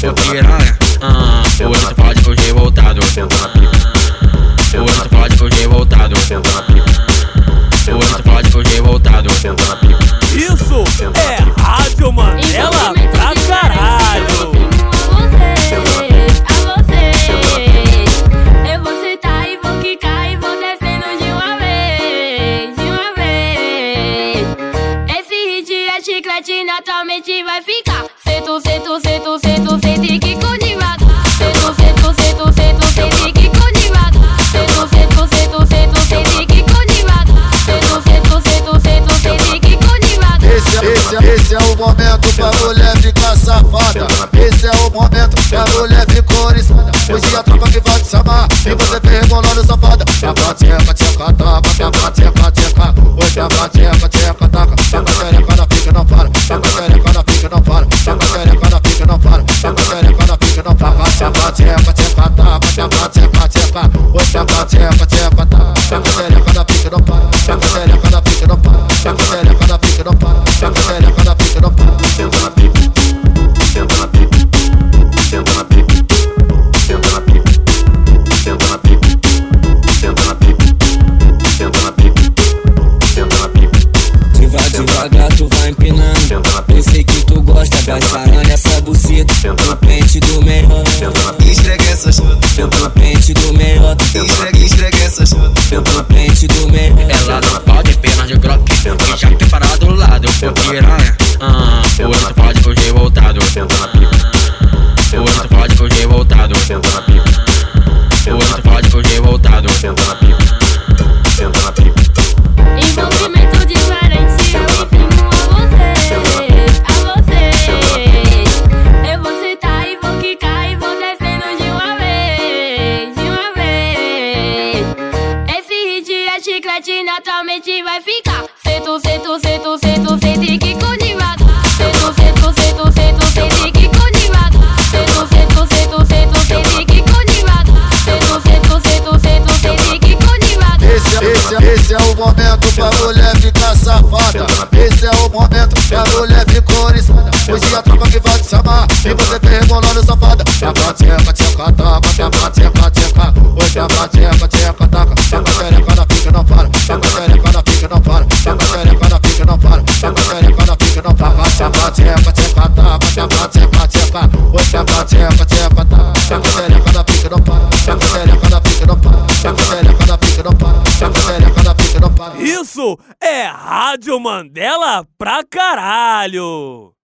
Eu piranha, ah, hoje tu pode fugir voltado. Ah, hoje pode fugir voltado. Ah, hoje pode fugir voltado. Isso é rádio Mandela pra caralho. chiclete naturalmente vai ficar. Sento, sento, sento, sento, sento. に聞には Devagar tu vai empinando. Eu sei que tu gosta, vai sarando essa buceta. No pente do melhor. senta na pica, Esfrega essa chota, No pente do melhor. esfrega, esfrega essa chota. No pente do melhor. Ela não pode pernas de groque E já que parar do lado, piranha ah, Hoje tu pode fugir voltado senta na pica, Hoje tu pode fugir voltado senta na pica, Hoje tu pode fugir voltado senta na senta chiclete, naturalmente vai ficar. Sento, sento, sento, sento, sente que com devagar. Sento, sento, sento, sento, sente que com devagar. Sento, sento, sento, sento, sente que com devagar. Sento, sento, sento, sento, sente que com devagar. Esse, esse, esse é o momento pra mulher ficar safada. Esse é o momento pra mulher ficar oriçada. Hoje a tropa que vai te chamar e você vem rebolando safada. Tchaca, tcheca, tcheca, taca, tchaca, tcheca, tcheca. Oi, tchaca, tcheca, tcheca, taca. Tchaca, pica, Pica, não para. Pica, não pica, não pica, não pica, não pica, não pica, não. Isso é Rádio Mandela pra caralho.